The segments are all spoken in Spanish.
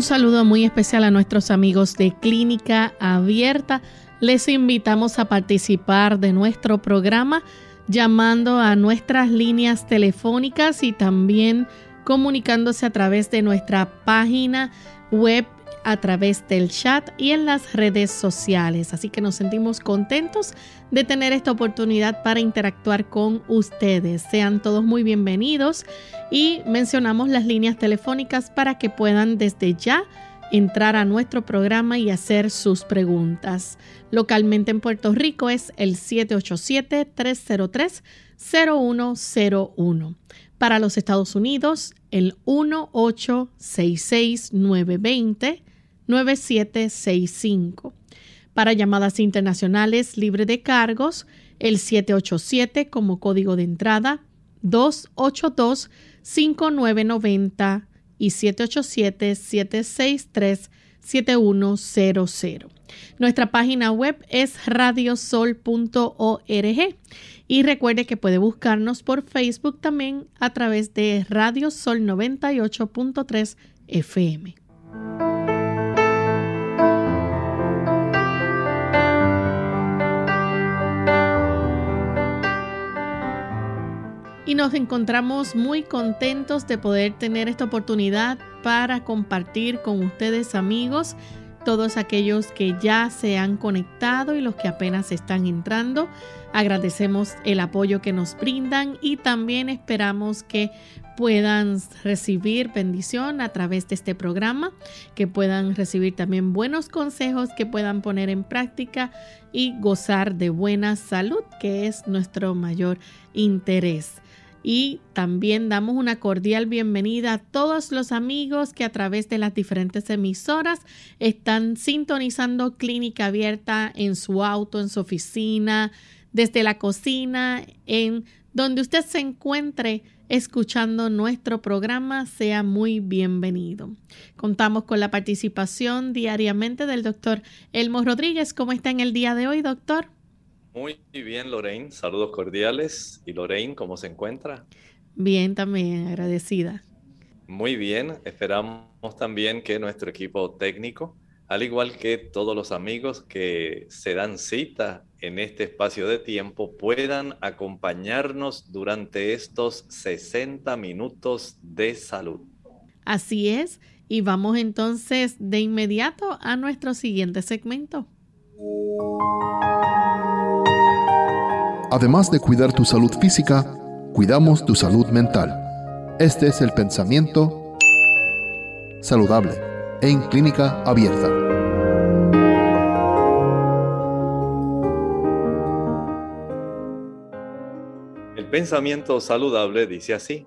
Un saludo muy especial a nuestros amigos de Clínica Abierta. Les invitamos a participar de nuestro programa llamando a nuestras líneas telefónicas y también comunicándose a través de nuestra página web a través del chat y en las redes sociales. Así que nos sentimos contentos de tener esta oportunidad para interactuar con ustedes. Sean todos muy bienvenidos y mencionamos las líneas telefónicas para que puedan desde ya entrar a nuestro programa y hacer sus preguntas. Localmente en Puerto Rico es el 787-303-0101. Para los Estados Unidos, el 1-866-920-9765. Para llamadas internacionales libre de cargos, el 787 como código de entrada 282-5990 y 787-763-7100. Nuestra página web es radiosol.org y recuerde que puede buscarnos por Facebook también a través de Radio Sol 98.3 FM. Y nos encontramos muy contentos de poder tener esta oportunidad para compartir con ustedes amigos todos aquellos que ya se han conectado y los que apenas están entrando. Agradecemos el apoyo que nos brindan y también esperamos que puedan recibir bendición a través de este programa, que puedan recibir también buenos consejos que puedan poner en práctica y gozar de buena salud, que es nuestro mayor interés. Y también damos una cordial bienvenida a todos los amigos que a través de las diferentes emisoras están sintonizando Clínica Abierta en su auto, en su oficina, desde la cocina, en donde usted se encuentre escuchando nuestro programa, sea muy bienvenido. Contamos con la participación diariamente del doctor Elmo Rodríguez. ¿Cómo está en el día de hoy, doctor? Muy bien, Lorraine. Saludos cordiales. ¿Y Lorraine, cómo se encuentra? Bien, también agradecida. Muy bien. Esperamos también que nuestro equipo técnico, al igual que todos los amigos que se dan cita en este espacio de tiempo, puedan acompañarnos durante estos 60 minutos de salud. Así es. Y vamos entonces de inmediato a nuestro siguiente segmento. Además de cuidar tu salud física, cuidamos tu salud mental. Este es el pensamiento saludable en clínica abierta. El pensamiento saludable dice así.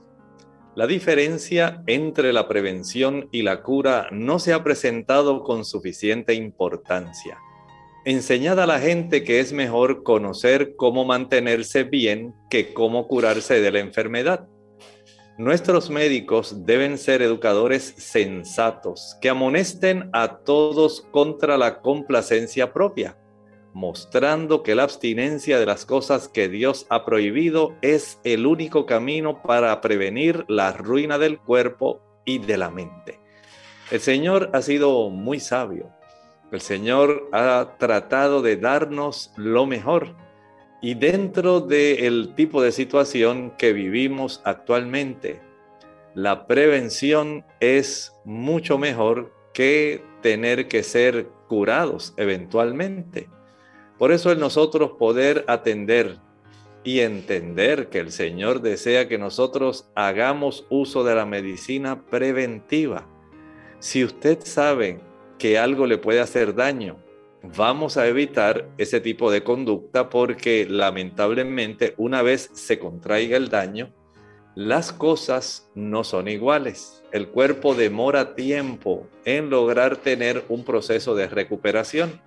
La diferencia entre la prevención y la cura no se ha presentado con suficiente importancia Enseñad a la gente que es mejor conocer cómo mantenerse bien que cómo curarse de la enfermedad. Nuestros médicos deben ser educadores sensatos que amonesten a todos contra la complacencia propia, mostrando que la abstinencia de las cosas que Dios ha prohibido es el único camino para prevenir la ruina del cuerpo y de la mente. El Señor ha sido muy sabio el Señor ha tratado de darnos lo mejor. Y dentro del tipo de situación que vivimos actualmente, la prevención es mucho mejor que tener que ser curados eventualmente. Por eso el nosotros poder atender y entender que el Señor desea que nosotros hagamos uso de la medicina preventiva. Si usted sabe que algo le puede hacer daño, vamos a evitar ese tipo de conducta porque lamentablemente una vez se contraiga el daño, las cosas no son iguales. El cuerpo demora tiempo en lograr tener un proceso de recuperación.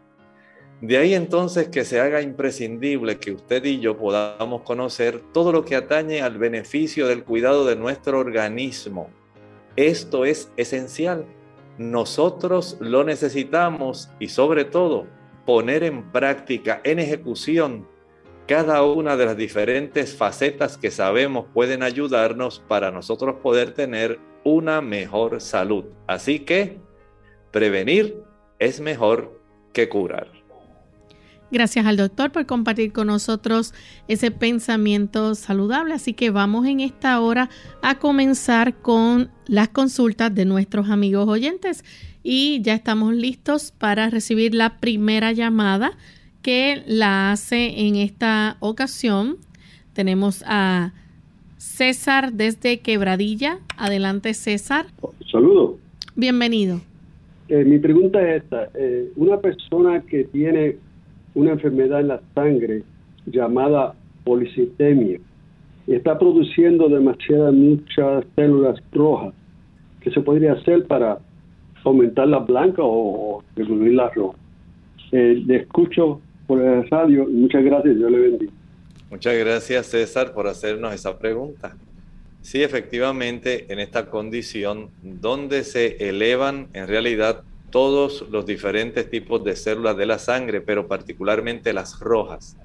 De ahí entonces que se haga imprescindible que usted y yo podamos conocer todo lo que atañe al beneficio del cuidado de nuestro organismo. Esto es esencial. Nosotros lo necesitamos y sobre todo poner en práctica, en ejecución, cada una de las diferentes facetas que sabemos pueden ayudarnos para nosotros poder tener una mejor salud. Así que prevenir es mejor que curar. Gracias al doctor por compartir con nosotros ese pensamiento saludable. Así que vamos en esta hora a comenzar con las consultas de nuestros amigos oyentes. Y ya estamos listos para recibir la primera llamada que la hace en esta ocasión. Tenemos a César desde Quebradilla. Adelante, César. Saludos. Bienvenido. Eh, mi pregunta es esta. Eh, una persona que tiene una enfermedad en la sangre llamada policitemia y está produciendo demasiadas muchas células rojas, ¿qué se podría hacer para aumentar la blanca o, disminuir la roja? Eh, le escucho por el radio. Muchas gracias, yo le bendiga. Muchas gracias, César, por hacernos esa pregunta. Sí, efectivamente, en esta condición, donde se elevan en realidad todos los diferentes tipos de células de la sangre, pero particularmente las rojas,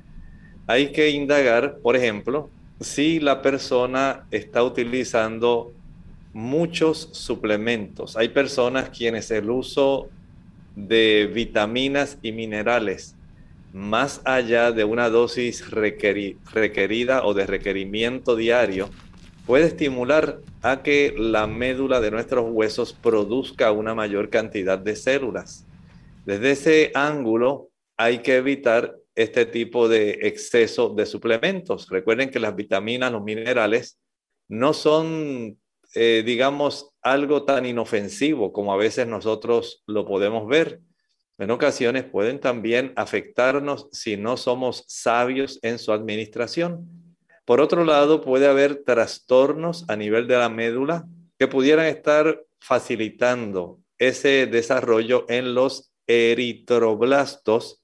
hay que indagar, por ejemplo, si la persona está utilizando muchos suplementos. Hay personas quienes el uso de vitaminas y minerales más allá de una dosis requerida o de requerimiento diario, puede estimular a que la médula de nuestros huesos produzca una mayor cantidad de células. Desde ese ángulo hay que evitar este tipo de exceso de suplementos. Recuerden que las vitaminas, los minerales, no son, eh, digamos, algo tan inofensivo como a veces nosotros lo podemos ver en ocasiones pueden también afectarnos si no somos sabios en su administración. Por otro lado, puede haber trastornos a nivel de la médula que pudieran estar facilitando ese desarrollo en los eritroblastos,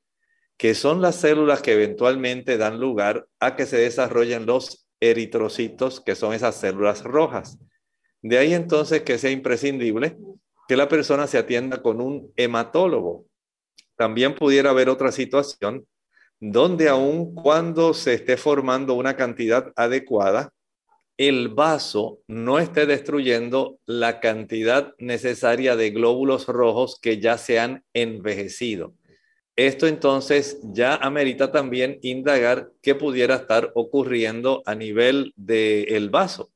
que son las células que eventualmente dan lugar a que se desarrollen los eritrocitos, que son esas células rojas. De ahí entonces que sea imprescindible que la persona se atienda con un hematólogo, también pudiera haber otra situación donde aun cuando se esté formando una cantidad adecuada, el vaso no esté destruyendo la cantidad necesaria de glóbulos rojos que ya se han envejecido. Esto entonces ya amerita también indagar qué pudiera estar ocurriendo a nivel del vaso.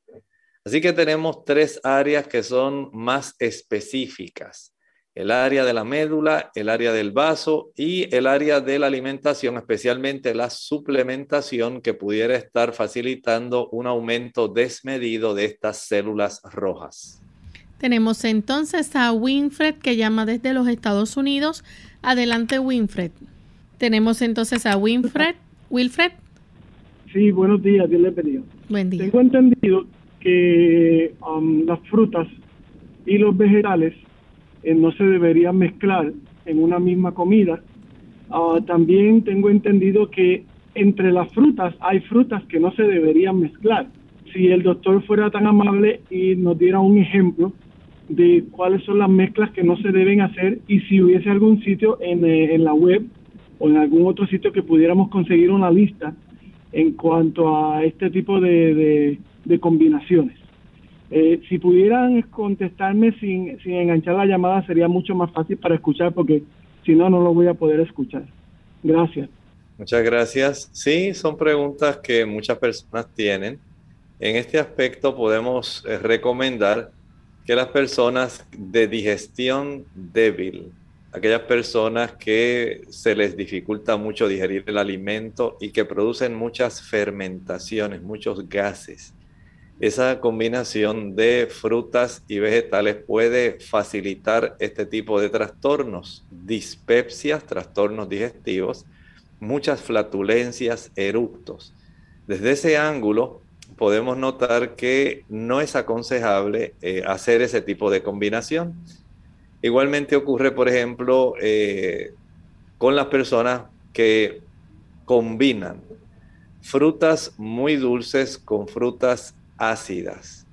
Así que tenemos tres áreas que son más específicas el área de la médula, el área del vaso y el área de la alimentación, especialmente la suplementación que pudiera estar facilitando un aumento desmedido de estas células rojas. Tenemos entonces a Winfred que llama desde los Estados Unidos. Adelante, Winfred. Tenemos entonces a Winfred. Wilfred. Sí, buenos días, Dios le pedido. Buen día. Tengo entendido que um, las frutas y los vegetales eh, no se deberían mezclar en una misma comida. Ah, también tengo entendido que entre las frutas hay frutas que no se deberían mezclar. Si el doctor fuera tan amable y nos diera un ejemplo de cuáles son las mezclas que no se deben hacer y si hubiese algún sitio en, eh, la web o en algún otro sitio que pudiéramos conseguir una lista en cuanto a este tipo de combinaciones. Eh, si pudieran contestarme sin, sin enganchar la llamada sería mucho más fácil para escuchar porque si no, no lo voy a poder escuchar. Gracias. Muchas gracias. Sí, son preguntas que muchas personas tienen. En este aspecto podemos eh, recomendar que las personas de digestión débil, aquellas personas que se les dificulta mucho digerir el alimento y que producen muchas fermentaciones, muchos gases, esa combinación de frutas y vegetales puede facilitar este tipo de trastornos, dispepsias, trastornos digestivos, muchas flatulencias, eructos. Desde ese ángulo podemos notar que no es aconsejable eh, hacer ese tipo de combinación. Igualmente ocurre, por ejemplo, eh, con las personas que combinan frutas muy dulces con frutas ácidas.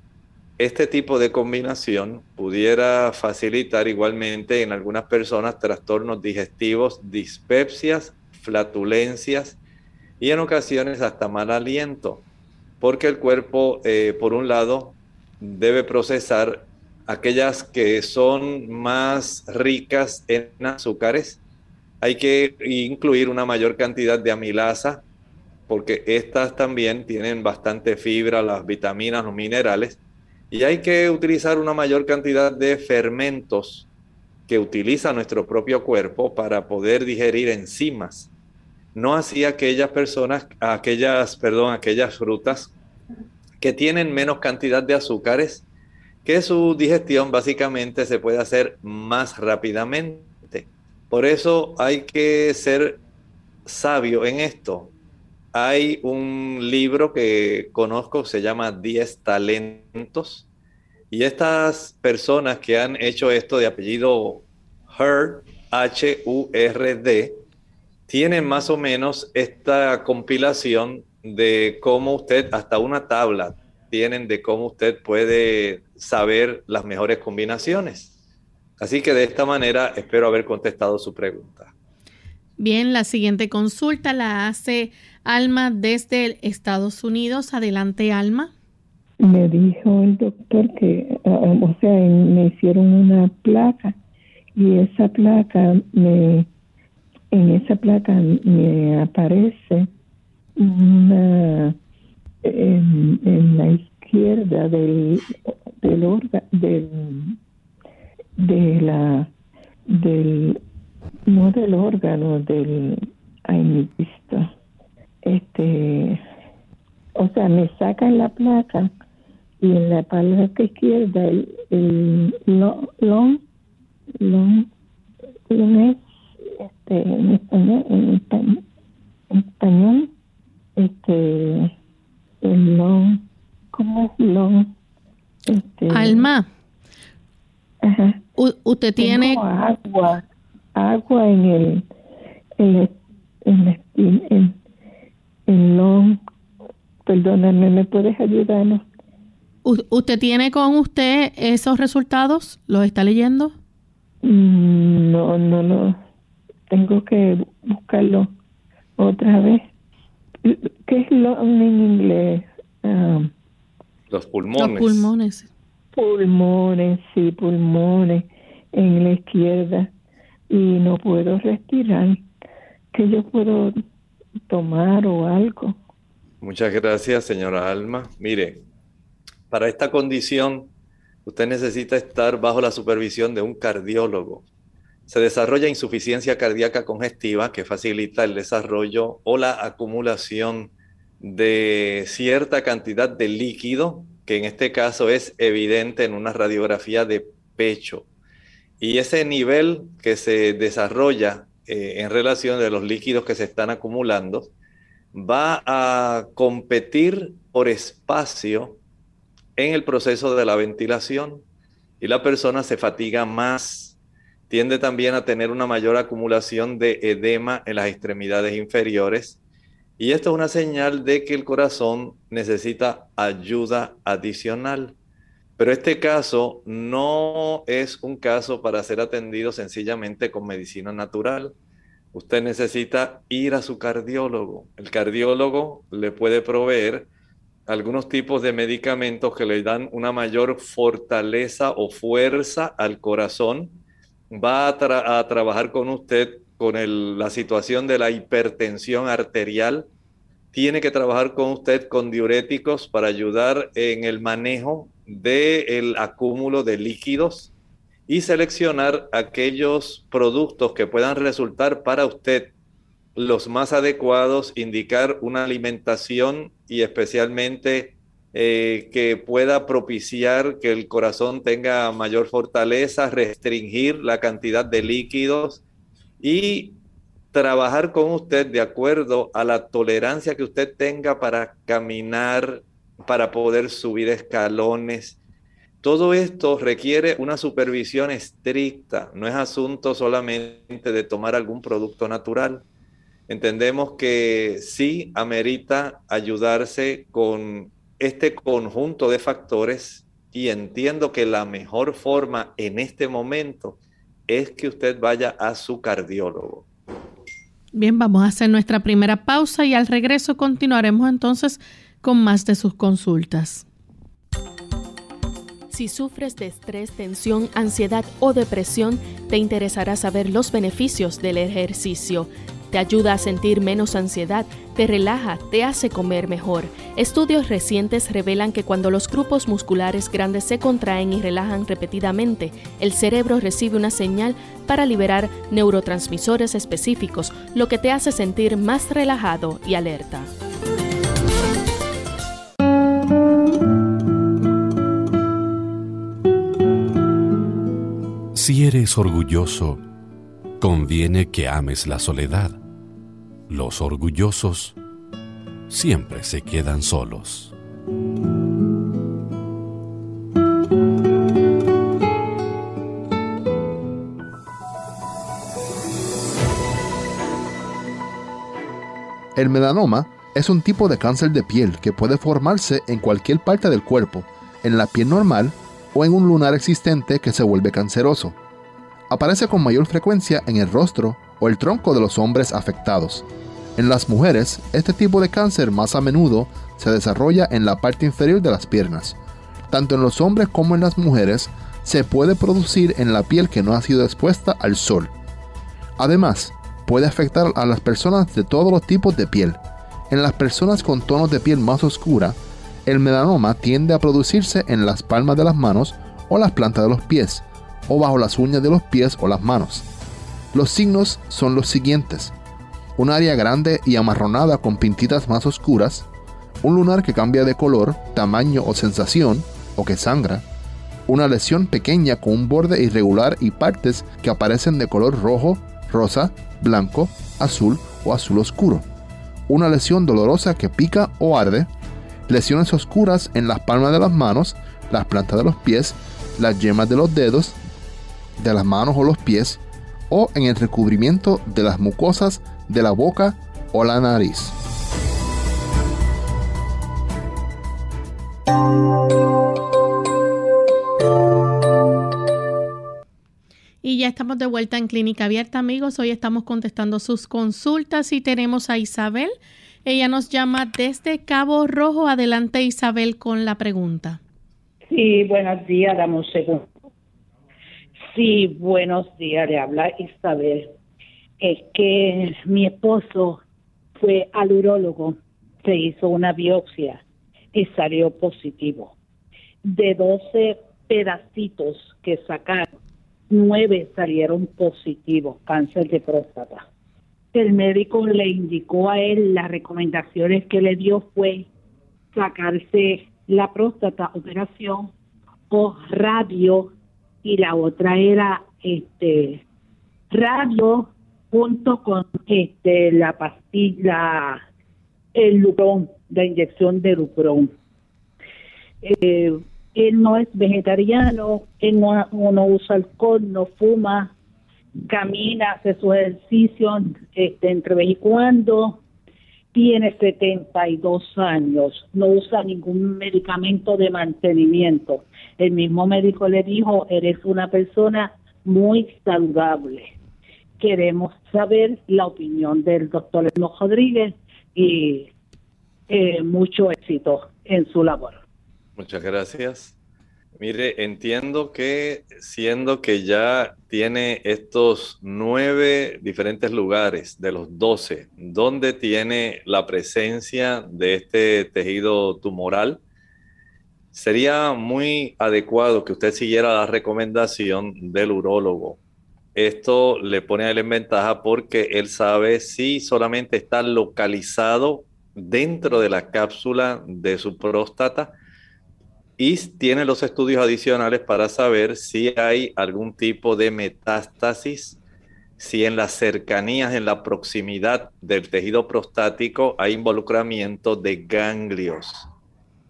Este tipo de combinación pudiera facilitar igualmente en algunas personas trastornos digestivos, dispepsias, flatulencias y en ocasiones hasta mal aliento, porque el cuerpo, eh, por un lado, debe procesar aquellas que son más ricas en azúcares. Hay que incluir una mayor cantidad de amilasa, porque estas también tienen bastante fibra, las vitaminas, los minerales, y hay que utilizar una mayor cantidad de fermentos que utiliza nuestro propio cuerpo para poder digerir enzimas. No así aquellas personas, aquellas, perdón, aquellas frutas que tienen menos cantidad de azúcares, que su digestión básicamente se puede hacer más rápidamente. Por eso hay que ser sabio en esto. Hay un libro que conozco, se llama 10 talentos, y estas personas que han hecho esto de apellido Hurd, H-U-R-D, tienen más o menos esta compilación de cómo usted, hasta una tabla, tienen de cómo usted puede saber las mejores combinaciones. Así que de esta manera espero haber contestado su pregunta. Bien, la siguiente consulta la hace Alma desde Estados Unidos. Adelante, Alma. Me dijo el doctor que, ah, o sea, me hicieron una placa y esa placa me, en esa placa me aparece una en, la izquierda del del órgano del de la del no del órgano del ay este o sea me sacan la placa y en la parte izquierda el, el long long, long es este en español en español, en español este el long cómo es long este, Alma ajá. usted tiene agua agua en el en el, en, en, en long perdóname me puedes ayudarnos ¿Usted tiene con usted esos resultados? ¿Los está leyendo? Mm, no, no, no. Tengo que buscarlo otra vez. ¿Qué es lo en inglés? Ah, los pulmones. Los pulmones. Pulmones, sí, pulmones en la izquierda y no puedo respirar. ¿Qué yo puedo tomar o algo? Muchas gracias, señora Alma. Mire, para esta condición, usted necesita estar bajo la supervisión de un cardiólogo. Se desarrolla insuficiencia cardíaca congestiva que facilita el desarrollo o la acumulación de cierta cantidad de líquido, que en este caso es evidente en una radiografía de pecho. Y ese nivel que se desarrolla eh, en relación de los líquidos que se están acumulando va a competir por espacio en el proceso de la ventilación. Y la persona se fatiga más, tiende también a tener una mayor acumulación de edema en las extremidades inferiores. Y esto es una señal de que el corazón necesita ayuda adicional. Pero este caso no es un caso para ser atendido sencillamente con medicina natural. Usted necesita ir a su cardiólogo. El cardiólogo le puede proveer algunos tipos de medicamentos que le dan una mayor fortaleza o fuerza al corazón. Va a, trabajar con usted con la situación de la hipertensión arterial. Tiene que trabajar con usted con diuréticos para ayudar en el manejo del acúmulo de líquidos y seleccionar aquellos productos que puedan resultar para usted los más adecuados, indicar una alimentación y especialmente eh, que pueda propiciar que el corazón tenga mayor fortaleza, restringir la cantidad de líquidos y trabajar con usted de acuerdo a la tolerancia que usted tenga para caminar, para poder subir escalones. Todo esto requiere una supervisión estricta, no es asunto solamente de tomar algún producto natural. Entendemos que sí amerita ayudarse con este conjunto de factores y entiendo que la mejor forma en este momento es que usted vaya a su cardiólogo. Bien, vamos a hacer nuestra primera pausa y al regreso continuaremos entonces con más de sus consultas. Si sufres de estrés, tensión, ansiedad o depresión, te interesará saber los beneficios del ejercicio. Te ayuda a sentir menos ansiedad, te relaja, te hace comer mejor. Estudios recientes revelan que cuando los grupos musculares grandes se contraen y relajan repetidamente, el cerebro recibe una señal para liberar neurotransmisores específicos, lo que te hace sentir más relajado y alerta. Si eres orgulloso, conviene que ames la soledad. Los orgullosos siempre se quedan solos. El melanoma es un tipo de cáncer de piel que puede formarse en cualquier parte del cuerpo, en la piel normal o en un lunar existente que se vuelve canceroso aparece con mayor frecuencia en el rostro o el tronco de los hombres afectados. En las mujeres, este tipo de cáncer más a menudo se desarrolla en la parte inferior de las piernas. Tanto en los hombres como en las mujeres, se puede producir en la piel que no ha sido expuesta al sol. Además, puede afectar a las personas de todos los tipos de piel. En las personas con tonos de piel más oscura, el melanoma tiende a producirse en las palmas de las manos o las plantas de los pies, o bajo las uñas de los pies o las manos. Los signos son los siguientes. Un área grande y amarronada con pintitas más oscuras, un lunar que cambia de color, tamaño o sensación, o que sangra, una lesión pequeña con un borde irregular y partes que aparecen de color rojo, rosa, blanco, azul o azul oscuro, una lesión dolorosa que pica o arde, lesiones oscuras en las palmas de las manos, las plantas de los pies, las yemas de los dedos, de las manos o los pies o en el recubrimiento de las mucosas de la boca o la nariz. Y ya estamos de vuelta en Clínica Abierta, amigos. Hoy estamos contestando sus consultas y tenemos a Isabel. Ella nos llama desde Cabo Rojo. Adelante, Isabel, con la pregunta. Sí, buenos días, damos segundo. Sí, buenos días, le habla Isabel. Es que mi esposo fue al urólogo, se hizo una biopsia y salió positivo. De 12 pedacitos que sacaron, nueve salieron positivos, cáncer de próstata. El médico le indicó a él las recomendaciones que le dio fue sacarse la próstata, operación o radio y la otra era este radio junto con este la pastilla el lucrón la inyección de lucrón eh, él no es vegetariano él no, no usa alcohol no fuma camina hace su ejercicio este entre vez y cuando tiene 72 años, no usa ningún medicamento de mantenimiento. El mismo médico le dijo, eres una persona muy saludable. Queremos saber la opinión del doctor Eno Rodríguez y eh, mucho éxito en su labor. Muchas gracias. Mire, entiendo que siendo que ya tiene estos nueve diferentes lugares de los doce, donde tiene la presencia de este tejido tumoral, sería muy adecuado que usted siguiera la recomendación del urólogo. Esto le pone a él en ventaja porque él sabe si solamente está localizado dentro de la cápsula de su próstata y tiene los estudios adicionales para saber si hay algún tipo de metástasis, si en las cercanías, en la proximidad del tejido prostático hay involucramiento de ganglios.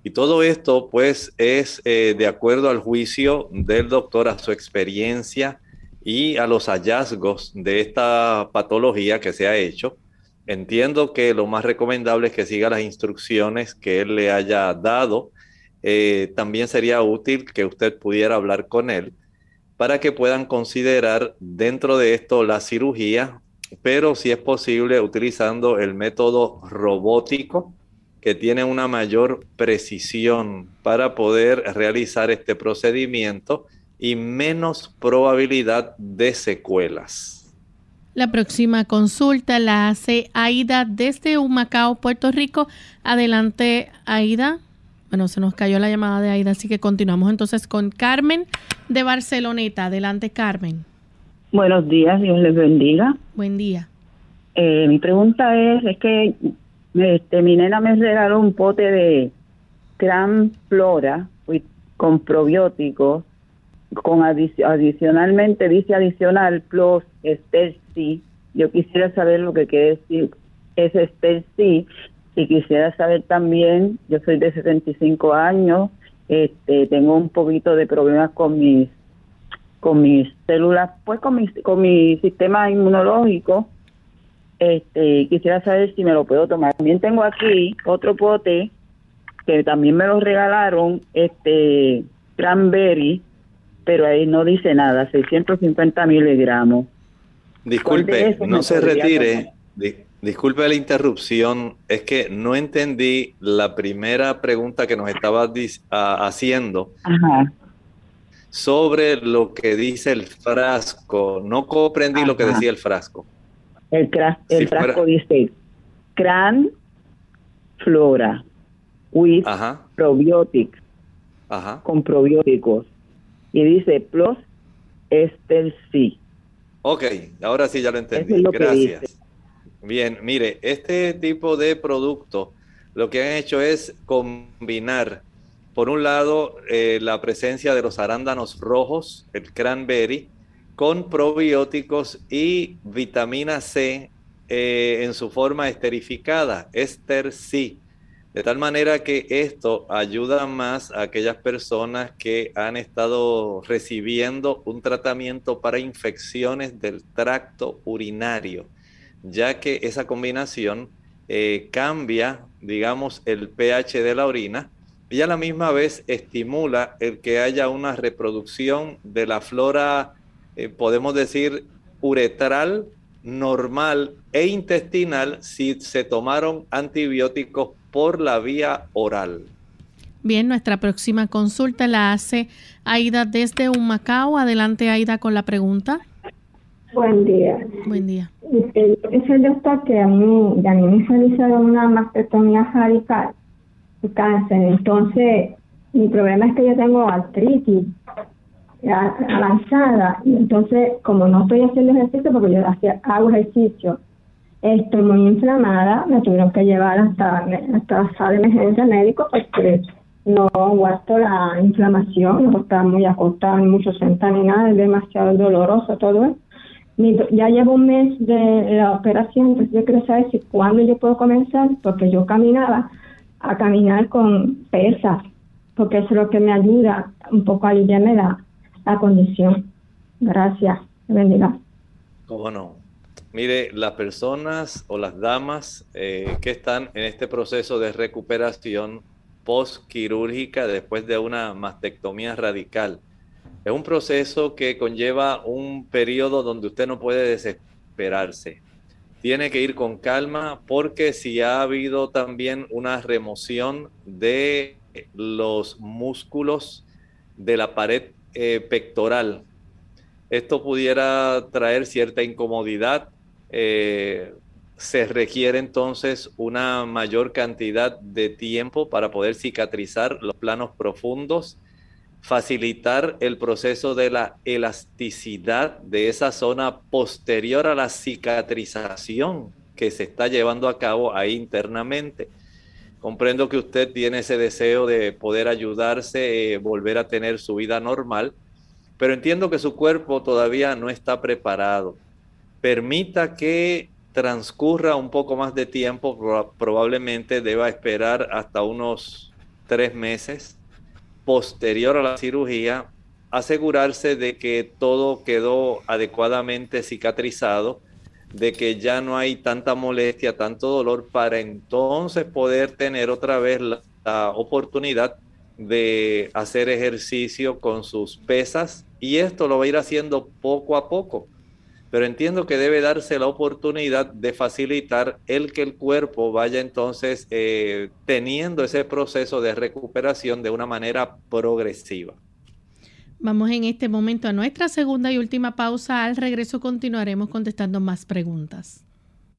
Y todo esto pues es eh, de acuerdo al juicio del doctor, a su experiencia y a los hallazgos de esta patología que se ha hecho. Entiendo que lo más recomendable es que siga las instrucciones que él le haya dado eh, también sería útil que usted pudiera hablar con él para que puedan considerar dentro de esto la cirugía, pero si es posible utilizando el método robótico que tiene una mayor precisión para poder realizar este procedimiento y menos probabilidad de secuelas. La próxima consulta la hace Aida desde Humacao, Puerto Rico. Adelante, Aida. Bueno, se nos cayó la llamada de Aida, así que continuamos entonces con Carmen de Barceloneta. Adelante, Carmen. Buenos días, Dios les bendiga. Buen día. Eh, mi pregunta es, es que este, mi nena me regaló un pote de Gran Flora con probióticos, con adicionalmente dice adicional plus C. Yo quisiera saber lo que quiere decir ese C y quisiera saber también, yo soy de 75 años, este, tengo un poquito de problemas con mis con mis células, pues con mi, con mi sistema inmunológico. Este, quisiera saber si me lo puedo tomar. También tengo aquí otro pote que también me lo regalaron, este cranberry, pero ahí no dice nada, 650 miligramos. Disculpe, no se retire. Disculpe la interrupción, es que no entendí la primera pregunta que nos estaba haciendo sobre lo que dice el frasco. No comprendí lo que decía el frasco. El, frasco dice Cran Flora with probiotics, con probióticos. Y dice Plus Estel C. Ok, ahora sí ya lo entendí. Gracias. Bien, mire, este tipo de producto lo que han hecho es combinar, por un lado, eh, la presencia de los arándanos rojos, el cranberry, con probióticos y vitamina C eh, en su forma esterificada, Ester C. De tal manera que esto ayuda más a aquellas personas que han estado recibiendo un tratamiento para infecciones del tracto urinario ya que esa combinación eh, cambia, digamos, el pH de la orina y a la misma vez estimula el que haya una reproducción de la flora, eh, podemos decir, uretral normal e intestinal si se tomaron antibióticos por la vía oral. Bien, nuestra próxima consulta la hace Aida desde Humacao. Adelante, Aida, con la pregunta. Buen día. Buen día. Es el doctor que a mí, a mí me realizaron una mastectomía radical de cáncer. Entonces, mi problema es que yo tengo artritis avanzada. Y entonces, como no estoy haciendo ejercicio, porque yo hago ejercicio, estoy muy inflamada, me tuvieron que llevar hasta, hasta la sala de emergencia médico porque no aguanto la inflamación, no está muy acostada, ni mucho sentada ni nada, es demasiado doloroso todo eso ya llevo un mes de la operación, entonces yo quiero saber si cuándo yo puedo comenzar, porque yo caminaba a caminar con pesas, porque eso es lo que me ayuda un poco a aliviarme la, la condición. Gracias, bendiga. ¿Cómo no? Mire, las personas o las damas eh, que están en este proceso de recuperación postquirúrgica después de una mastectomía radical, es un proceso que conlleva un periodo donde usted no puede desesperarse. Tiene que ir con calma porque si ha habido también una remoción de los músculos de la pared eh, pectoral, esto pudiera traer cierta incomodidad. Eh, se requiere entonces una mayor cantidad de tiempo para poder cicatrizar los planos profundos facilitar el proceso de la elasticidad de esa zona posterior a la cicatrización que se está llevando a cabo ahí internamente. Comprendo que usted tiene ese deseo de poder ayudarse, eh, volver a tener su vida normal, pero entiendo que su cuerpo todavía no está preparado. Permita que transcurra un poco más de tiempo, probablemente deba esperar hasta unos tres meses posterior a la cirugía, asegurarse de que todo quedó adecuadamente cicatrizado de que ya no hay tanta molestia, tanto dolor, para entonces poder tener otra vez la, oportunidad de hacer ejercicio con sus pesas y esto lo va a ir haciendo poco a poco. Pero entiendo que debe darse la oportunidad de facilitar el que el cuerpo vaya entonces eh, teniendo ese proceso de recuperación de una manera progresiva. Vamos en este momento a nuestra segunda y última pausa. Al regreso continuaremos contestando más preguntas.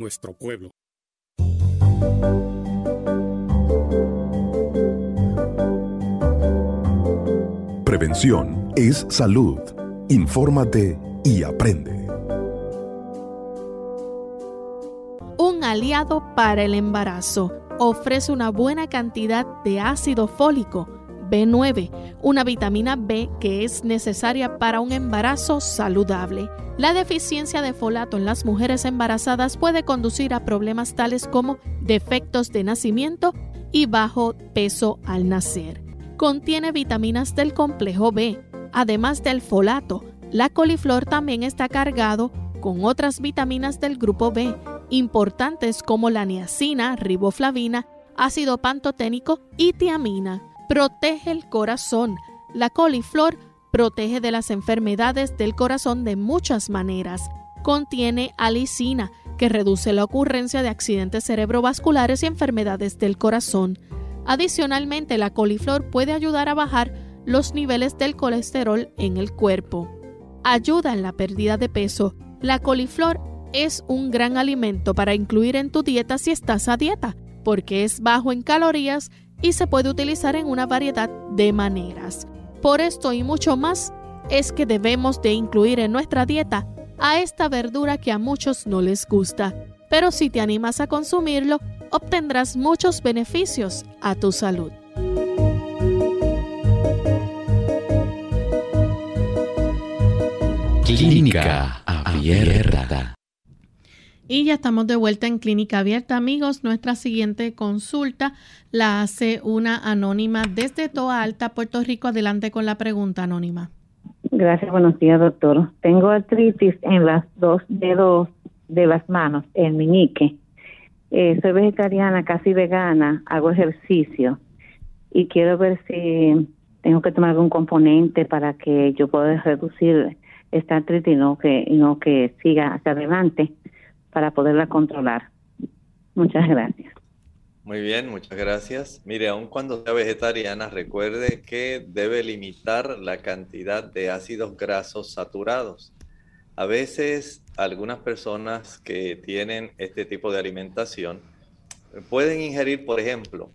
nuestro pueblo. Prevención es salud. Infórmate y aprende. Un aliado para el embarazo ofrece una buena cantidad de ácido fólico B9, una vitamina B que es necesaria para un embarazo saludable. La deficiencia de folato en las mujeres embarazadas puede conducir a problemas tales como defectos de nacimiento y bajo peso al nacer. Contiene vitaminas del complejo B, además del folato. La coliflor también está cargado con otras vitaminas del grupo B, importantes como la niacina, riboflavina, ácido pantoténico y tiamina protege el corazón. La coliflor protege de las enfermedades del corazón de muchas maneras. Contiene alicina, que reduce la ocurrencia de accidentes cerebrovasculares y enfermedades del corazón. Adicionalmente, la coliflor puede ayudar a bajar los niveles del colesterol en el cuerpo. Ayuda en la pérdida de peso. La coliflor es un gran alimento para incluir en tu dieta si estás a dieta, porque es bajo en calorías y se puede utilizar en una variedad de maneras. Por esto y mucho más es que debemos de incluir en nuestra dieta a esta verdura que a muchos no les gusta, pero si te animas a consumirlo, obtendrás muchos beneficios a tu salud. Clínica Abierta. Y ya estamos de vuelta en Clínica Abierta, amigos. Nuestra siguiente consulta la hace una anónima desde Toa Alta, Puerto Rico. Adelante con la pregunta anónima. Gracias, buenos días, doctor. Tengo artritis en las dos dedos de las manos, el meñique. Eh, soy vegetariana, casi vegana, hago ejercicio y quiero ver si tengo que tomar algún componente para que yo pueda reducir esta artritis y no que, y no que siga hacia adelante para poderla controlar. Muchas gracias. Muy bien, muchas gracias. Mire, aun cuando sea vegetariana, recuerde que debe limitar la cantidad de ácidos grasos saturados. A veces algunas personas que tienen este tipo de alimentación pueden ingerir, por ejemplo,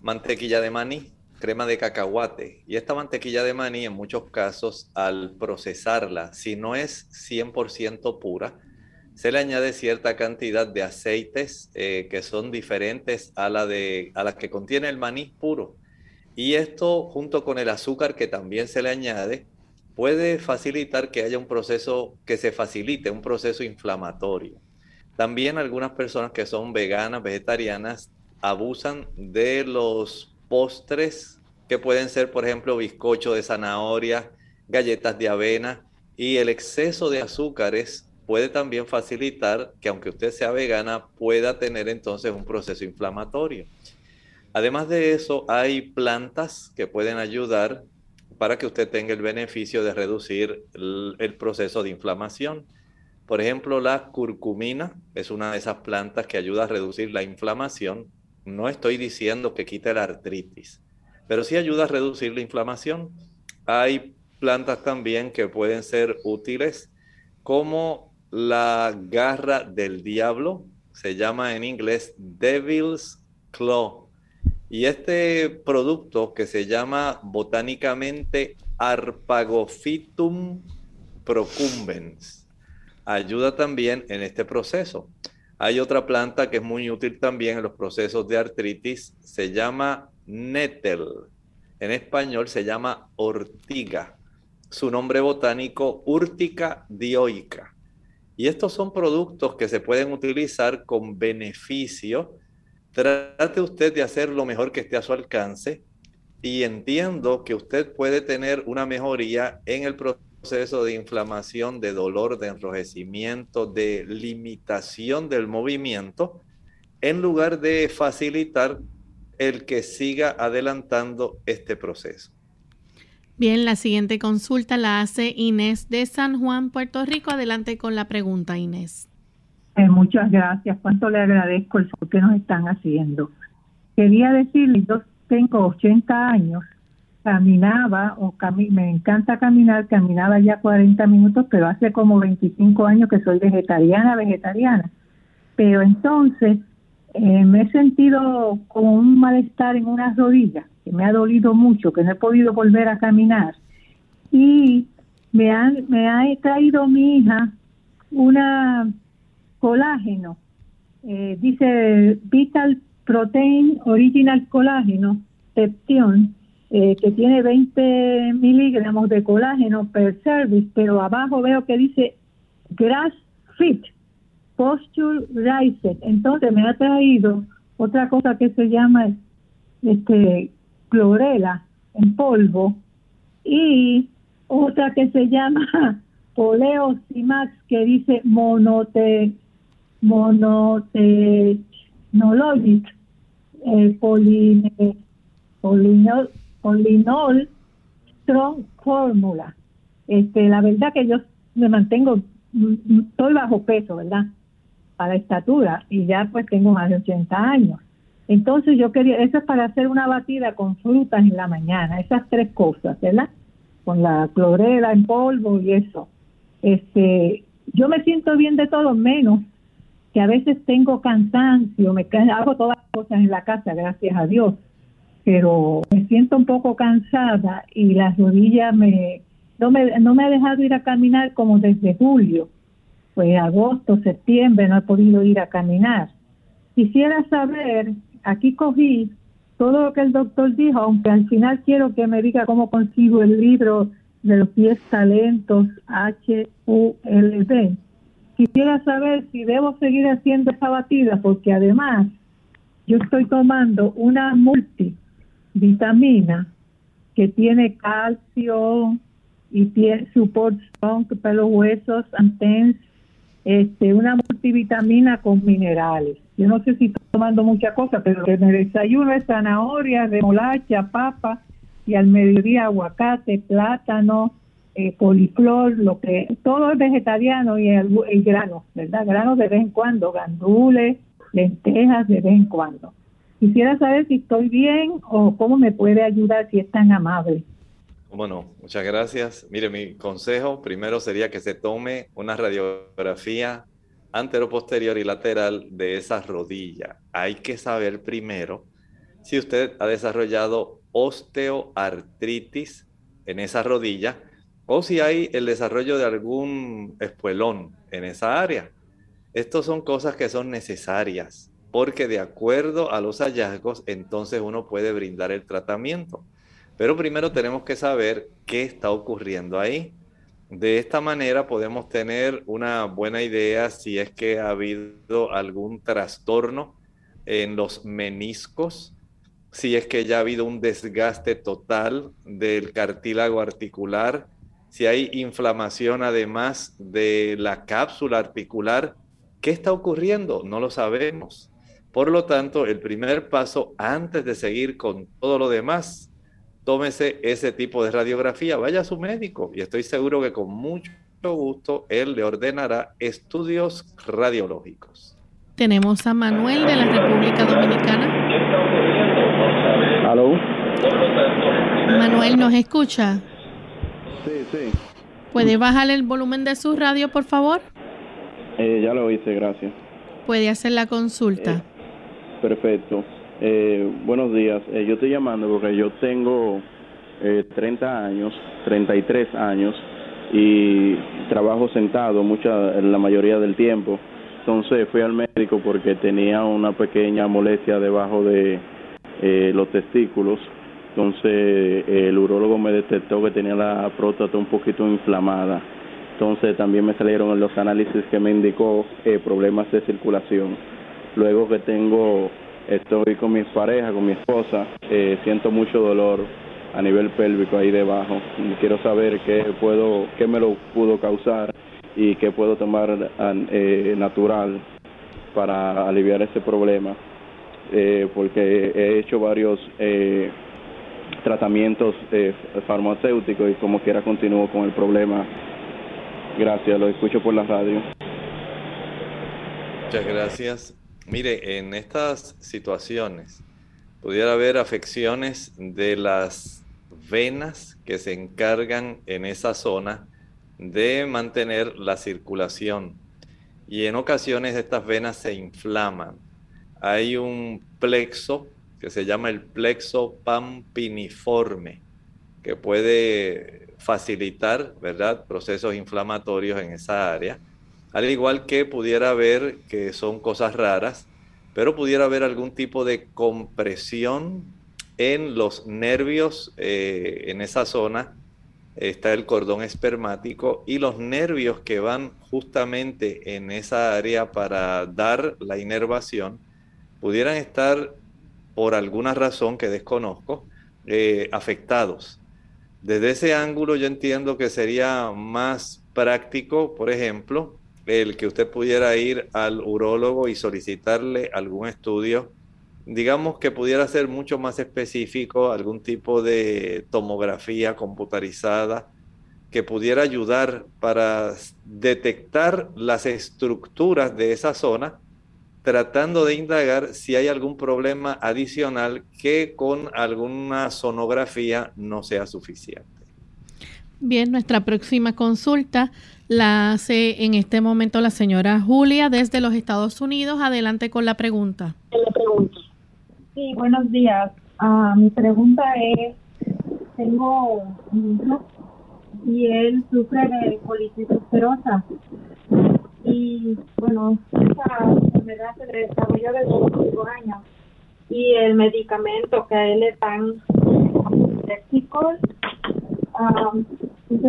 mantequilla de maní, crema de cacahuate. Y esta mantequilla de maní en muchos casos al procesarla, si no es 100% pura, se le añade cierta cantidad de aceites eh, que son diferentes a la, de, a la que contiene el maní puro. Y esto, junto con el azúcar que también se le añade, puede facilitar que haya un proceso, que se facilite un proceso inflamatorio. También algunas personas que son veganas, vegetarianas, abusan de los postres que pueden ser, por ejemplo, bizcocho de zanahoria, galletas de avena y el exceso de azúcares puede también facilitar que aunque usted sea vegana, pueda tener entonces un proceso inflamatorio. Además de eso, hay plantas que pueden ayudar para que usted tenga el beneficio de reducir el, proceso de inflamación. Por ejemplo, la curcumina es una de esas plantas que ayuda a reducir la inflamación. no estoy diciendo que quite la artritis, pero sí ayuda a reducir la inflamación. Hay plantas también que pueden ser útiles, como la garra del diablo, se llama en inglés Devil's Claw. Y este producto que se llama botánicamente Arpagophytum procumbens ayuda también en este proceso. Hay otra planta que es muy útil también en los procesos de artritis, se llama nettle. En español se llama ortiga. Su nombre botánico, Urtica dioica. Y estos son productos que se pueden utilizar con beneficio. Trate usted de hacer lo mejor que esté a su alcance y entiendo que usted puede tener una mejoría en el proceso de inflamación, de dolor, de enrojecimiento, de limitación del movimiento, en lugar de facilitar el que siga adelantando este proceso. Bien, la siguiente consulta la hace Inés de San Juan, Puerto Rico. Adelante con la pregunta, Inés. Eh, muchas gracias. Cuánto le agradezco el que nos están haciendo. Quería decirle, yo tengo 80 años caminaba o me encanta caminar, caminaba ya 40 minutos, pero hace como 25 años que soy vegetariana, vegetariana. Pero entonces eh, me he sentido como un malestar en una rodilla, que me ha dolido mucho, que no he podido volver a caminar. Y me, han, me ha traído mi hija una colágeno, eh, dice Vital Protein Original Colágeno, Peption, eh, que tiene 20 miligramos de colágeno per service, pero abajo veo que dice Grass Fit Posture Rise. Entonces me ha traído otra cosa que se llama este clorela en polvo y otra que se llama Poleo Cimax que dice monote monotechnologic eh, poline, polinol, con linol strong fórmula. Este, la verdad que yo me mantengo, mm, mm, estoy bajo peso, ¿verdad? Para estatura y ya pues tengo más de 80 años. Entonces yo quería, eso es para hacer una batida con frutas en la mañana, esas tres cosas, ¿verdad? Con la clorela en polvo y eso. Este, yo me siento bien de todo menos que a veces tengo cansancio, me hago todas las cosas en la casa, gracias a Dios, pero me siento un poco cansada y las rodillas me no me no me ha dejado ir a caminar como desde julio pues agosto septiembre no he podido ir a caminar. Quisiera saber aquí cogí todo lo que el doctor dijo aunque al final quiero que me diga cómo consigo el libro de los 10 talentos H U L D. Quisiera saber si debo seguir haciendo esa batida porque además yo estoy tomando una multi vitamina que tiene calcio y tiene support strong los huesos, antenas, este, una multivitamina con minerales. Yo no sé si estoy tomando mucha cosa, pero en el desayuno es zanahoria, remolacha, papa y al mediodía aguacate, plátano, eh, poliflor, lo que todo es vegetariano y el, el grano, ¿verdad? Granos de vez en cuando, gandules, lentejas de vez en cuando. Quisiera saber si estoy bien o cómo me puede ayudar si es tan amable. Bueno, muchas gracias. Mire, mi consejo primero sería que se tome una radiografía antero-posterior y lateral de esa rodilla. Hay que saber primero si usted ha desarrollado osteoartritis en esa rodilla o si hay el desarrollo de algún espuelón en esa área. Estas son cosas que son necesarias porque de acuerdo a los hallazgos, entonces uno puede brindar el tratamiento. Pero primero tenemos que saber qué está ocurriendo ahí. De esta manera podemos tener una buena idea si es que ha habido algún trastorno en los meniscos, si es que ya ha habido un desgaste total del cartílago articular, si hay inflamación además de la cápsula articular. ¿Qué está ocurriendo? No lo sabemos. Por lo tanto, el primer paso antes de seguir con todo lo demás, tómese ese tipo de radiografía, vaya a su médico y estoy seguro que con mucho gusto él le ordenará estudios radiológicos. Tenemos a Manuel de la República Dominicana. ¿Aló? Manuel, ¿nos escucha? Sí, sí. ¿Puede bajar el volumen de su radio, por favor? Eh, ya lo hice, gracias. Puede hacer la consulta. Perfecto. Eh, buenos días. Eh, yo estoy llamando porque yo tengo eh, 30 años, 33 años y trabajo sentado mucha la mayoría del tiempo. Entonces fui al médico porque tenía una pequeña molestia debajo de eh, los testículos. Entonces el urólogo me detectó que tenía la próstata un poquito inflamada. Entonces también me salieron los análisis que me indicó eh, problemas de circulación. Luego que tengo, estoy con mi pareja, con mi esposa, eh, siento mucho dolor a nivel pélvico ahí debajo. Quiero saber qué puedo, qué me lo pudo causar y qué puedo tomar eh, natural para aliviar ese problema. Eh, porque he hecho varios tratamientos farmacéuticos y como quiera continúo con el problema. Gracias, lo escucho por la radio. Muchas gracias. Mire, en estas situaciones pudiera haber afecciones de las venas que se encargan en esa zona de mantener la circulación. Y en ocasiones estas venas se inflaman. Hay un plexo que se llama el plexo pampiniforme, que puede facilitar, ¿verdad?, procesos inflamatorios en esa área. Al igual que pudiera haber, que son cosas raras, pero pudiera haber algún tipo de compresión en los nervios eh, en esa zona está el cordón espermático y los nervios que van justamente en esa área para dar la inervación pudieran estar por alguna razón que desconozco eh, afectados. Desde ese ángulo yo entiendo que sería más práctico, por ejemplo, el que usted pudiera ir al urólogo y solicitarle algún estudio digamos que pudiera ser mucho más específico, algún tipo de tomografía computarizada que pudiera ayudar para detectar las estructuras de esa zona, tratando de indagar si hay algún problema adicional que con alguna sonografía no sea suficiente. Bien, nuestra próxima consulta la hace en este momento la señora Julia desde los Estados Unidos. Adelante con la pregunta. Sí, buenos días. Ah, mi pregunta es, tengo un hijo y él sufre de colitis ulcerosa. Y bueno, esa enfermedad se desarrolló desde los 5 años. Y el medicamento que a él le dan, Lexicol, um,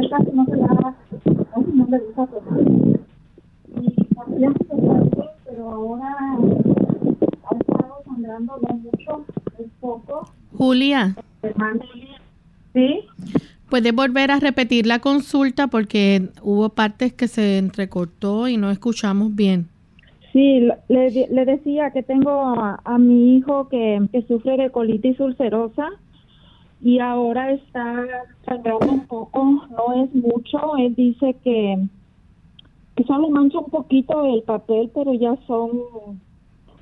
casi no se casi no le gusta. Y tiempo se pero ahora mucho, poco. Julia. ¿Sí? ¿Puede volver a repetir la consulta porque hubo partes que se entrecortó y no escuchamos bien? Sí, le, le decía que tengo a, a mi hijo que, que, sufre de colitis ulcerosa y ahora está sangrando un poco, no es mucho. Él dice que, que solo mancha un poquito el papel, pero ya son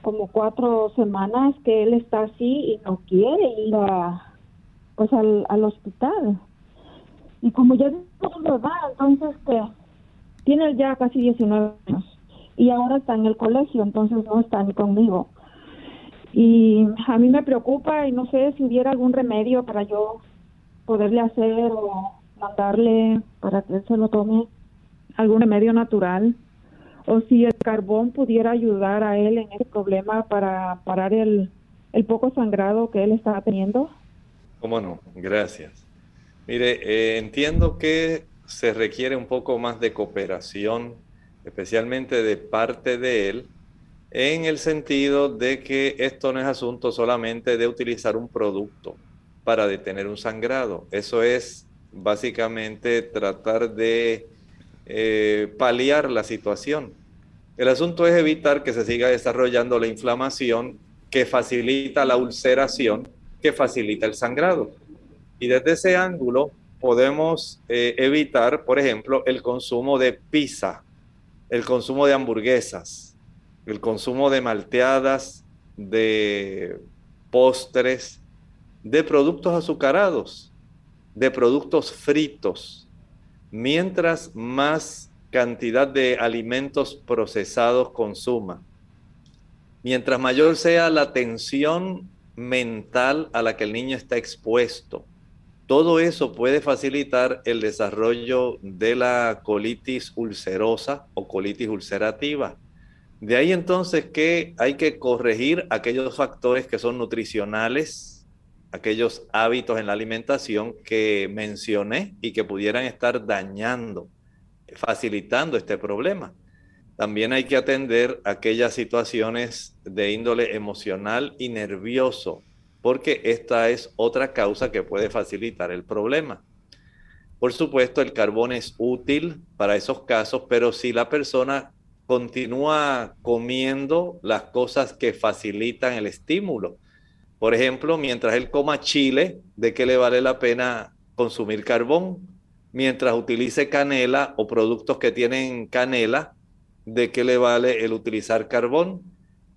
como cuatro semanas que él está así y no quiere ir a, pues al, al hospital. Y como ya no lo va, entonces que tiene ya casi 19 años y ahora está en el colegio, entonces no está ni conmigo. Y a mí me preocupa y no sé si hubiera algún remedio para yo poderle hacer o mandarle para que él se lo tome, algún remedio natural o si el carbón pudiera ayudar a él en ese problema para parar el, el poco sangrado que él está teniendo. ¿Cómo no? Gracias. Mire, eh, entiendo que se requiere un poco más de cooperación, especialmente de parte de él, en el sentido de que esto no es asunto solamente de utilizar un producto para detener un sangrado. Eso es básicamente tratar de eh, paliar la situación. El asunto es evitar que se siga desarrollando la inflamación que facilita la ulceración, que facilita el sangrado. Y desde ese ángulo podemos eh, evitar, por ejemplo, el consumo de pizza, el consumo de hamburguesas, el consumo de malteadas, de postres, de productos azucarados, de productos fritos. Mientras más cantidad de alimentos procesados consuma, mientras mayor sea la tensión mental a la que el niño está expuesto, todo eso puede facilitar el desarrollo de la colitis ulcerosa o colitis ulcerativa. De ahí entonces que hay que corregir aquellos factores que son nutricionales, aquellos hábitos en la alimentación que mencioné y que pudieran estar dañando, facilitando este problema. También hay que atender aquellas situaciones de índole emocional y nervioso, porque esta es otra causa que puede facilitar el problema. Por supuesto, el carbón es útil para esos casos, pero si la persona continúa comiendo las cosas que facilitan el estímulo. Por ejemplo, mientras él coma chile, ¿de qué le vale la pena consumir carbón? Mientras utilice canela o productos que tienen canela, ¿de qué le vale el utilizar carbón?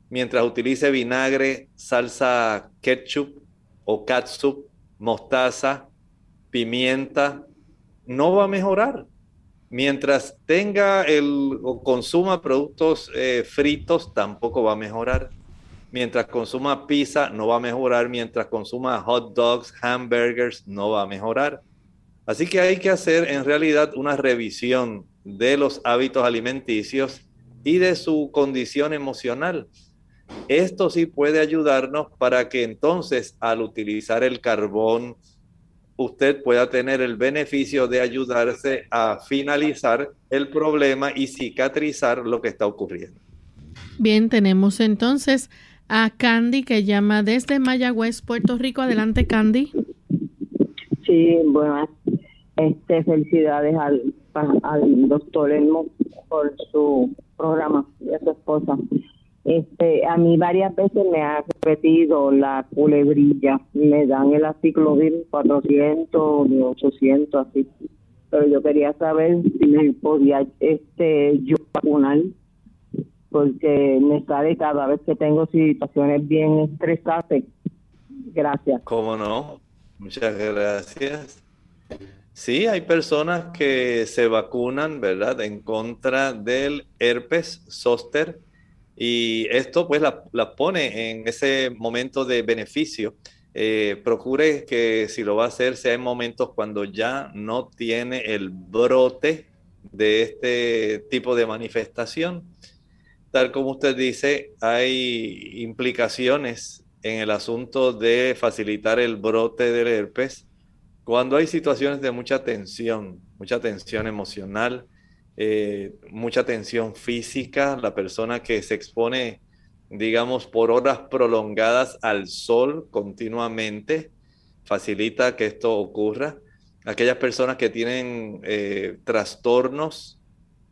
Mientras utilice vinagre, salsa ketchup o catsup, mostaza, pimienta, no va a mejorar mientras tenga el o consuma productos eh, fritos, tampoco va a mejorar. Mientras consuma pizza, no va a mejorar. Mientras consuma hot dogs, hamburgers, no va a mejorar. Así que hay que hacer en realidad una revisión de los hábitos alimenticios y de su condición emocional. Esto sí puede ayudarnos para que entonces al utilizar el carbón, usted pueda tener el beneficio de ayudarse a finalizar el problema y cicatrizar lo que está ocurriendo. Bien, tenemos entonces a Candy que llama desde Mayagüez, Puerto Rico. Adelante, Candy. Sí, bueno, este, felicidades al, al doctor Elmo por su programa y a su esposa. Este, a mí varias veces me ha repetido la culebrilla, me dan el aciclovir 400, 800, así. Pero yo quería saber si podía este, yo vacunar, porque me sale cada vez que tengo situaciones bien estresantes. Gracias. ¿Cómo no? Muchas gracias. Sí, hay personas que se vacunan, ¿verdad?, en contra del herpes zóster y esto pues la, pone en ese momento de beneficio. Eh, procure que si lo va a hacer sea en momentos cuando ya no tiene el brote de este tipo de manifestación. Tal como usted dice, hay implicaciones en el asunto de facilitar el brote del herpes cuando hay situaciones de mucha tensión, mucha tensión emocional, eh, mucha tensión física, la persona que se expone, digamos, por horas prolongadas al sol continuamente, facilita que esto ocurra. Aquellas personas que tienen eh, trastornos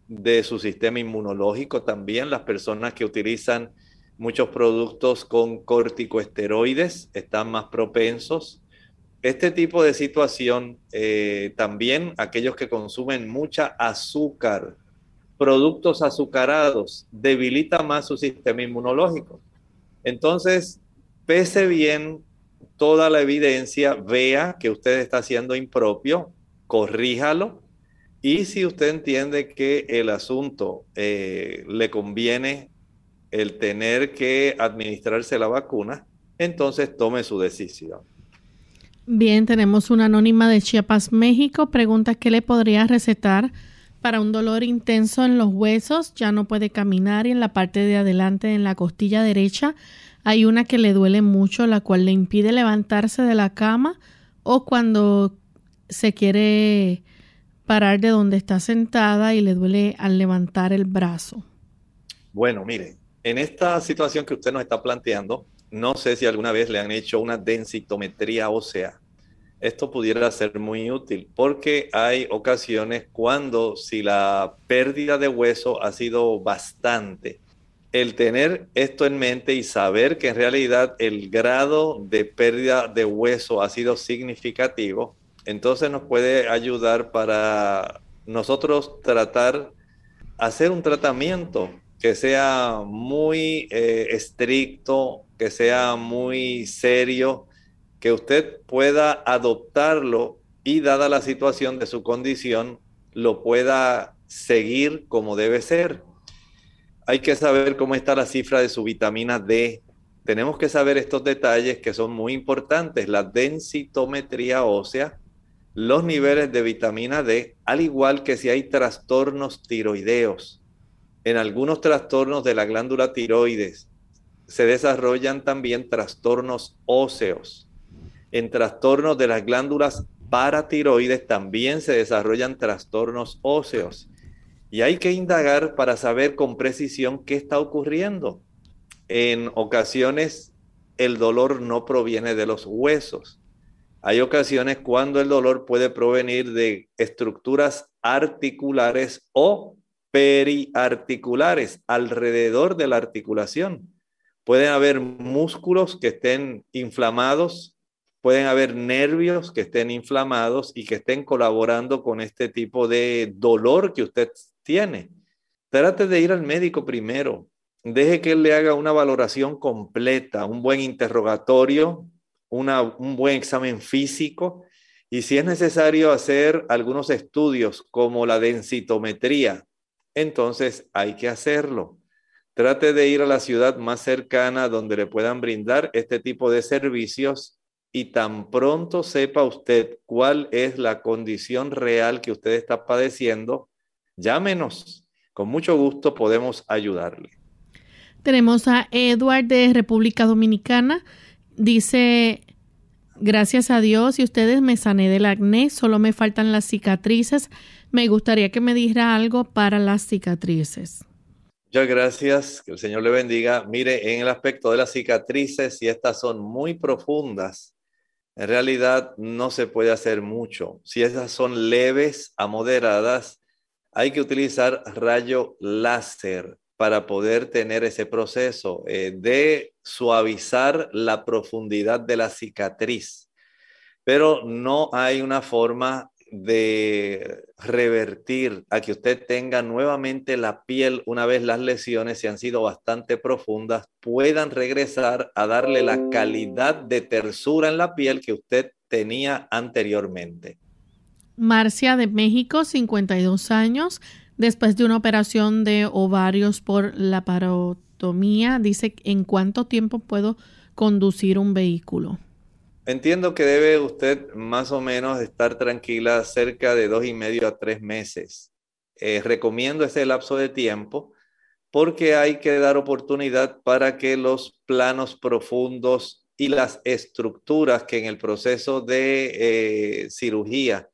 de su sistema inmunológico también, las personas que utilizan muchos productos con corticoesteroides están más propensos este tipo de situación, eh, también aquellos que consumen mucha azúcar, productos azucarados, debilita más su sistema inmunológico. Entonces, pese bien toda la evidencia, vea que usted está haciendo impropio, corríjalo. Y si usted entiende que el asunto eh, le conviene el tener que administrarse la vacuna, entonces tome su decisión. Bien, tenemos una anónima de Chiapas, México. Pregunta qué le podría recetar para un dolor intenso en los huesos. Ya no puede caminar y en la parte de adelante, en la costilla derecha, hay una que le duele mucho, la cual le impide levantarse de la cama o cuando se quiere parar de donde está sentada y le duele al levantar el brazo. Bueno, mire, en esta situación que usted nos está planteando, no sé si alguna vez le han hecho una densitometría ósea. Esto pudiera ser muy útil porque hay ocasiones cuando si la pérdida de hueso ha sido bastante, el tener esto en mente y saber que en realidad el grado de pérdida de hueso ha sido significativo, entonces nos puede ayudar para nosotros tratar, hacer un tratamiento que sea muy eh, estricto, que sea muy serio que usted pueda adoptarlo y dada la situación de su condición, lo pueda seguir como debe ser. Hay que saber cómo está la cifra de su vitamina D. Tenemos que saber estos detalles que son muy importantes, la densitometría ósea, los niveles de vitamina D, al igual que si hay trastornos tiroideos. En algunos trastornos de la glándula tiroides se desarrollan también trastornos óseos. En trastornos de las glándulas paratiroides también se desarrollan trastornos óseos. Y hay que indagar para saber con precisión qué está ocurriendo. En ocasiones el dolor no proviene de los huesos hay ocasiones cuando el dolor puede provenir de estructuras articulares o periarticulares alrededor de la articulación. Pueden haber músculos que estén inflamados, pueden haber nervios que estén inflamados y que estén colaborando con este tipo de dolor que usted tiene. Trate de ir al médico primero. Deje que él le haga una valoración completa, un buen interrogatorio, un buen examen físico y si es necesario hacer algunos estudios como la densitometría, entonces hay que hacerlo. Trate de ir a la ciudad más cercana donde le puedan brindar este tipo de servicios y tan pronto sepa usted cuál es la condición real que usted está padeciendo, llámenos. Con mucho gusto podemos ayudarle. Tenemos a Edward de República Dominicana. Dice, gracias a Dios y ustedes me sané del acné, solo me faltan las cicatrices. Me gustaría que me dijera algo para las cicatrices. Muchas gracias, que el Señor le bendiga. Mire, en el aspecto de las cicatrices, si estas son muy profundas, en realidad no se puede hacer mucho. Si esas son leves a moderadas, hay que utilizar rayo láser para poder tener ese proceso eh, de suavizar la profundidad de la cicatriz. Pero no hay una forma de revertir a que usted tenga nuevamente la piel una vez las lesiones, si han sido bastante profundas, puedan regresar a darle la calidad de tersura en la piel que usted tenía anteriormente. Marcia de México, 52 años, después de una operación de ovarios por la parotomía, dice en cuánto tiempo puedo conducir un vehículo. Entiendo que debe usted más o menos estar tranquila cerca de dos y medio a tres meses. Eh, recomiendo ese lapso de tiempo porque hay que dar oportunidad para que los planos profundos y las estructuras que en el proceso de eh, cirugía,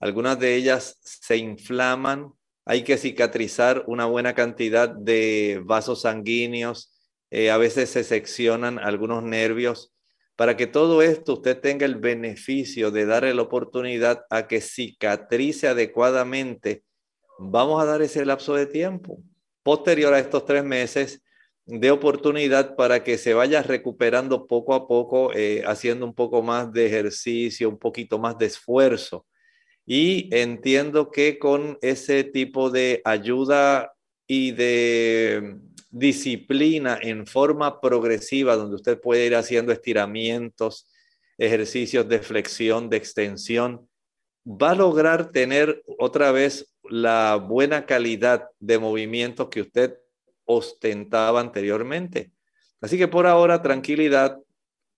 algunas de ellas se inflaman, hay que cicatrizar una buena cantidad de vasos sanguíneos, eh, a veces se seccionan algunos nervios. Para que todo esto usted tenga el beneficio de darle la oportunidad a que cicatrice adecuadamente, vamos a dar ese lapso de tiempo. Posterior a estos tres meses, de oportunidad para que se vaya recuperando poco a poco, eh, haciendo un poco más de ejercicio, un poquito más de esfuerzo y entiendo que con ese tipo de ayuda y de disciplina en forma progresiva, donde usted puede ir haciendo estiramientos, ejercicios de flexión, de extensión, va a lograr tener otra vez la buena calidad de movimiento que usted ostentaba anteriormente. Así que por ahora, tranquilidad,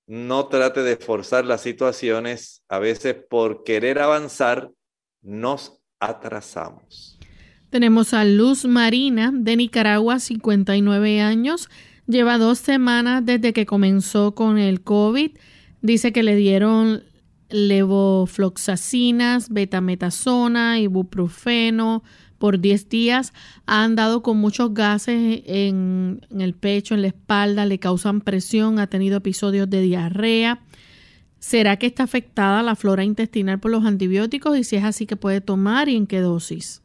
no trate de forzar las situaciones, a veces por querer avanzar, nos atrasamos. Tenemos a Luz Marina de Nicaragua, 59 años. Lleva dos semanas desde que comenzó con el COVID. Dice que le dieron levofloxacinas, betametasona, ibuprofeno por 10 días. Ha andado con muchos gases en, en el pecho, en la espalda, le causan presión, ha tenido episodios de diarrea. ¿Será que está afectada la flora intestinal por los antibióticos y si es así que puede tomar y en qué dosis?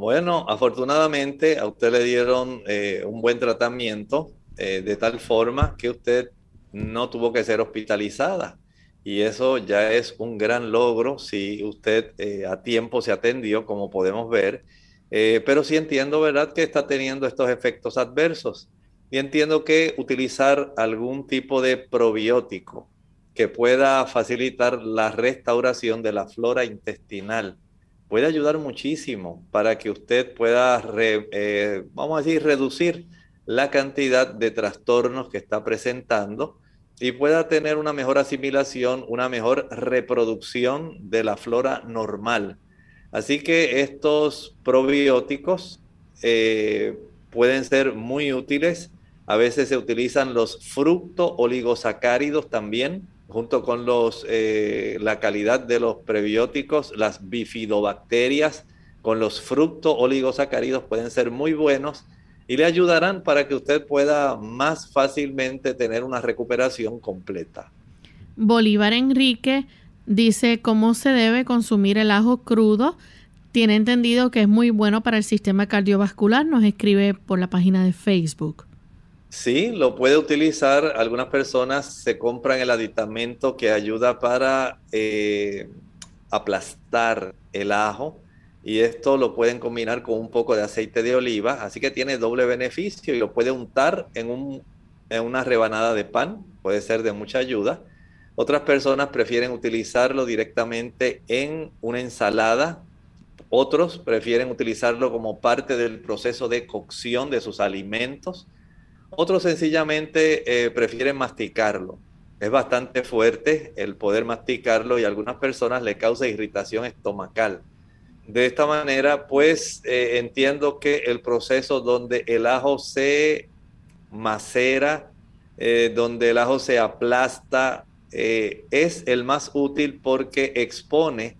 Bueno, afortunadamente a usted le dieron eh, un buen tratamiento eh, de tal forma que usted no tuvo que ser hospitalizada. Y eso ya es un gran logro si usted eh, a tiempo se atendió, como podemos ver. pero sí entiendo, ¿verdad?, que está teniendo estos efectos adversos. Y entiendo que utilizar algún tipo de probiótico que pueda facilitar la restauración de la flora intestinal. Puede ayudar muchísimo para que usted pueda, eh, vamos a decir, reducir la cantidad de trastornos que está presentando y pueda tener una mejor asimilación, una mejor reproducción de la flora normal. Así que estos probióticos eh, pueden ser muy útiles. A veces se utilizan los fructo-oligosacáridos también, junto con los, eh, la calidad de los prebióticos, las bifidobacterias con los fructo-oligosacáridos pueden ser muy buenos y le ayudarán para que usted pueda más fácilmente tener una recuperación completa. Bolívar Enrique dice cómo se debe consumir el ajo crudo. Tiene entendido que es muy bueno para el sistema cardiovascular. Nos escribe por la página de Facebook. Sí, lo puede utilizar. Algunas personas se compran el aditamento que ayuda para eh, aplastar el ajo y esto lo pueden combinar con un poco de aceite de oliva, así que tiene doble beneficio y lo puede untar en, un, en una rebanada de pan, puede ser de mucha ayuda. Otras personas prefieren utilizarlo directamente en una ensalada, otros prefieren utilizarlo como parte del proceso de cocción de sus alimentos, otros sencillamente eh, prefieren masticarlo. Es bastante fuerte el poder masticarlo y a algunas personas le causa irritación estomacal. De esta manera, pues eh, entiendo que el proceso donde el ajo se macera, eh, donde el ajo se aplasta, es el más útil porque expone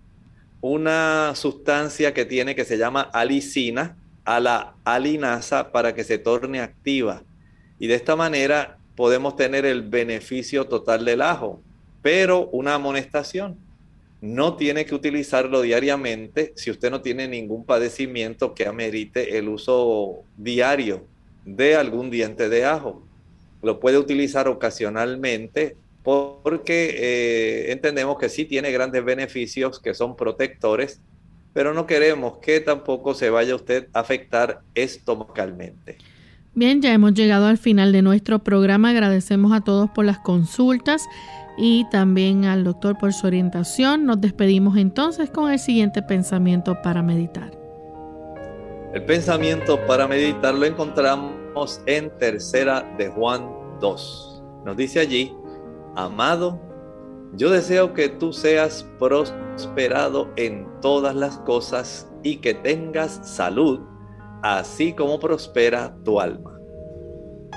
una sustancia que tiene que se llama alicina a la alinasa para que se torne activa. Y de esta manera podemos tener el beneficio total del ajo, pero una amonestación no tiene que utilizarlo diariamente si usted no tiene ningún padecimiento que amerite el uso diario de algún diente de ajo. Lo puede utilizar ocasionalmente porque eh, entendemos que sí tiene grandes beneficios que son protectores, pero no queremos que tampoco se vaya usted a afectar estomacalmente. Bien, ya hemos llegado al final de nuestro programa. Agradecemos a todos por las consultas y también al doctor por su orientación. Nos despedimos entonces con el siguiente pensamiento para meditar. El pensamiento para meditar lo encontramos en tercera de Juan 2. Nos dice allí, amado, yo deseo que tú seas prosperado en todas las cosas y que tengas salud, así como prospera tu alma.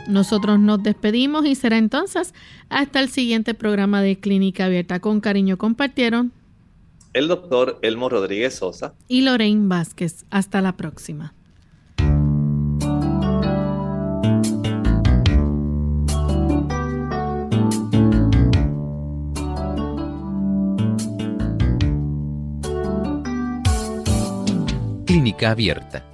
Nosotros nos despedimos y será entonces hasta el siguiente programa de Clínica Abierta. Con cariño compartieron el doctor Elmo Rodríguez Sosa y Lorraine Vázquez. Hasta la próxima. Clínica Abierta.